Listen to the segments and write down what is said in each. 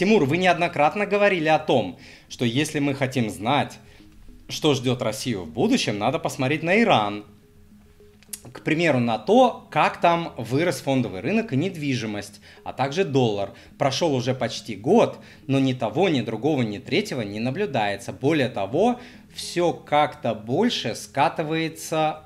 Тимур, вы неоднократно говорили о том, что если мы хотим знать, что ждет Россию в будущем, надо посмотреть на Иран, к примеру, на то, как там вырос фондовый рынок и недвижимость, а также доллар. Прошел уже почти год, но ни того, ни другого, ни третьего не наблюдается. Более того, все как-то больше скатывается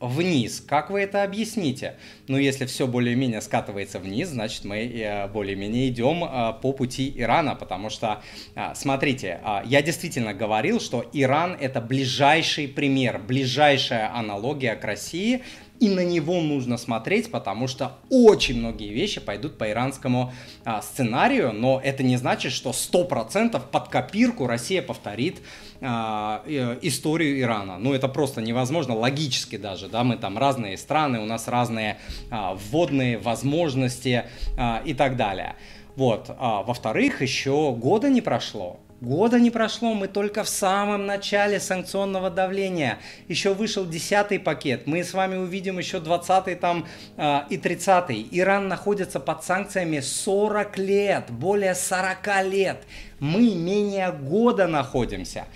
вниз. Как вы это объясните? Ну, если все более-менее скатывается вниз, значит, мы э, более-менее идем э, по пути Ирана, потому что, э, смотрите, я действительно говорил, что Иран это ближайший пример, ближайшая аналогия к России, и на него нужно смотреть, потому что очень многие вещи пойдут по иранскому а, сценарию, но это не значит, что 100% под копирку Россия повторит а, э, историю Ирана. Ну, это просто невозможно, логически даже, да, мы там разные страны, у нас разные а, вводные возможности а, и так далее. Вот. А, во-вторых, еще года не прошло. Года не прошло, мы только в самом начале санкционного давления. Еще вышел 10 пакет, мы с вами увидим еще 20 там э, и 30 Иран находится под санкциями 40 лет, более 40 лет. Мы менее года находимся.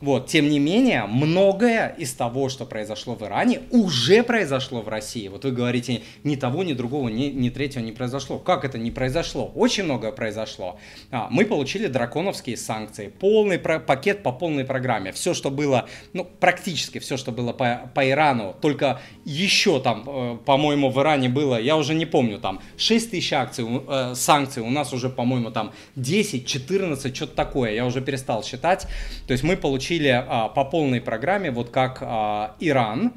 Вот, тем не менее, многое из того, что произошло в Иране, уже произошло в России. Вот вы говорите, ни того, ни другого, ни, ни третьего не произошло. Как это не произошло? Очень многое произошло. А, мы получили драконовские санкции, полный про- пакет по полной программе. Все, что было, ну, практически все, что было по, по Ирану, только еще там, э, по-моему, в Иране было, я уже не помню, там 6 тысяч акций, э, санкций, у нас уже, по-моему, там 10, 14, что-то такое, я уже перестал считать. То есть мы получили получили а, по полной программе, вот как а, Иран,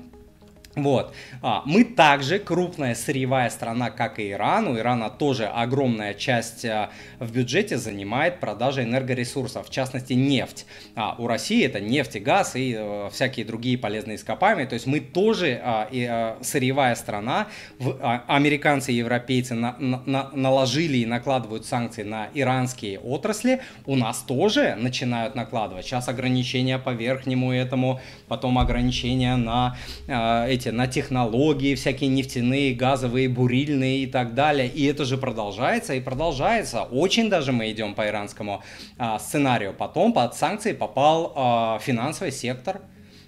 вот. А, мы также крупная сырьевая страна, как и Иран. У Ирана тоже огромная часть а, в бюджете занимает продажа энергоресурсов, в частности нефть. А у России это нефть и газ и э, всякие другие полезные ископаемые. То есть мы тоже сырьевая страна. Американцы и европейцы наложили и накладывают санкции на иранские отрасли. У нас тоже начинают накладывать. Сейчас ограничения по верхнему этому, потом ограничения на эти на технологии, всякие нефтяные, газовые, бурильные и так далее. И это же продолжается и продолжается. Очень даже мы идем по иранскому а, сценарию. Потом под санкции попал а, финансовый сектор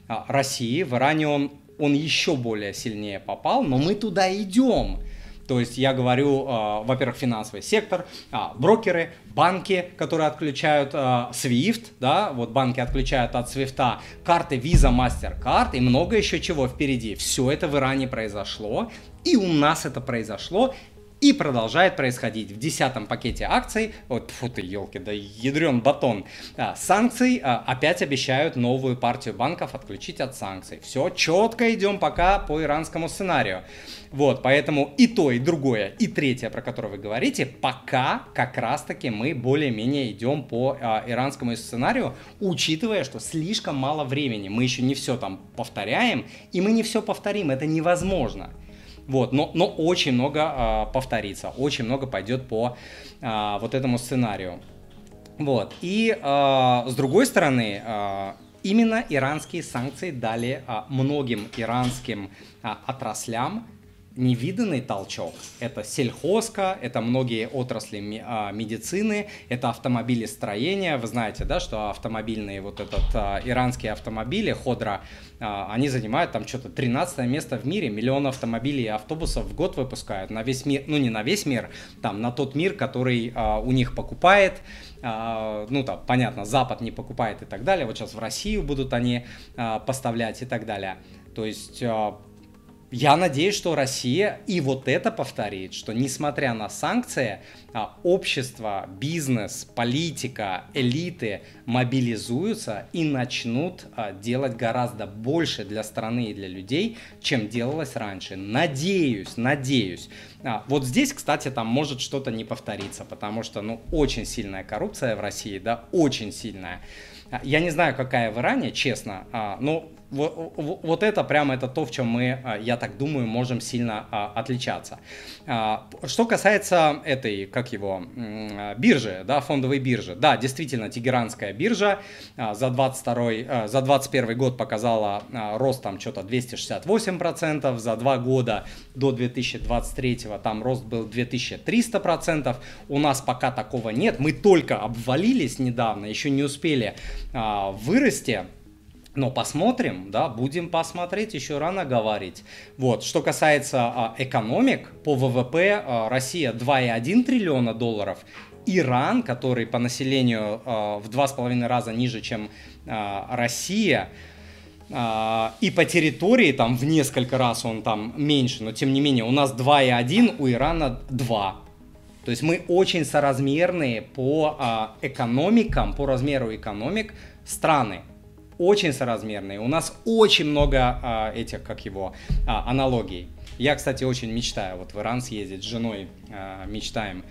а, России. В Иране он, он еще более сильнее попал, но мы туда идем. То есть я говорю, э, во-первых, финансовый сектор, э, брокеры, банки, которые отключают э, SWIFT, да, вот банки отключают от SWIFT карты Visa, MasterCard и много еще чего впереди. Все это в Иране произошло, и у нас это произошло, и продолжает происходить. В десятом пакете акций, вот фу ты, елки, да ядрен батон, а, санкций а, опять обещают новую партию банков отключить от санкций. Все, четко идем пока по иранскому сценарию. Вот, поэтому и то, и другое, и третье, про которое вы говорите, пока как раз-таки мы более-менее идем по а, иранскому сценарию, учитывая, что слишком мало времени. Мы еще не все там повторяем, и мы не все повторим, это невозможно. Вот, но, но очень много а, повторится, очень много пойдет по а, вот этому сценарию. Вот, и а, с другой стороны, а, именно иранские санкции дали а, многим иранским а, отраслям невиданный толчок. Это сельхозка, это многие отрасли а, медицины, это автомобилестроение. Вы знаете, да, что автомобильные, вот этот а, иранские автомобили, Ходра, а, они занимают там что-то 13 место в мире, миллион автомобилей и автобусов в год выпускают на весь мир, ну не на весь мир, там на тот мир, который у них покупает, ну там, понятно, Запад не покупает и так далее. Вот сейчас в Россию будут они поставлять и так далее. То есть я надеюсь, что Россия и вот это повторит, что несмотря на санкции, а, общество, бизнес, политика, элиты мобилизуются и начнут а, делать гораздо больше для страны и для людей, чем делалось раньше. Надеюсь, надеюсь. А, вот здесь, кстати, там может что-то не повториться, потому что, ну, очень сильная коррупция в России, да, очень сильная. Я не знаю, какая в Иране, честно, но вот, это прямо это то, в чем мы, а, я так думаю, можем сильно а, отличаться. А, что касается этой, как его, биржи, да, фондовой биржи, да, действительно, Тегеранская биржа за 22, за 21 год показала рост там что-то 268%, за два года до 2023 там рост был 2300%, у нас пока такого нет, мы только обвалились недавно, еще не успели вырасти, но посмотрим, да, будем посмотреть, еще рано говорить. Вот, что касается а, экономик, по ВВП а, Россия 2,1 триллиона долларов, Иран, который по населению а, в 2,5 раза ниже, чем а, Россия, а, и по территории там в несколько раз он там меньше, но тем не менее у нас 2,1, у Ирана 2. То есть мы очень соразмерные по а, экономикам, по размеру экономик страны очень соразмерные. У нас очень много а, этих, как его, а, аналогий. Я, кстати, очень мечтаю вот в Иран съездить с женой, а, мечтаем.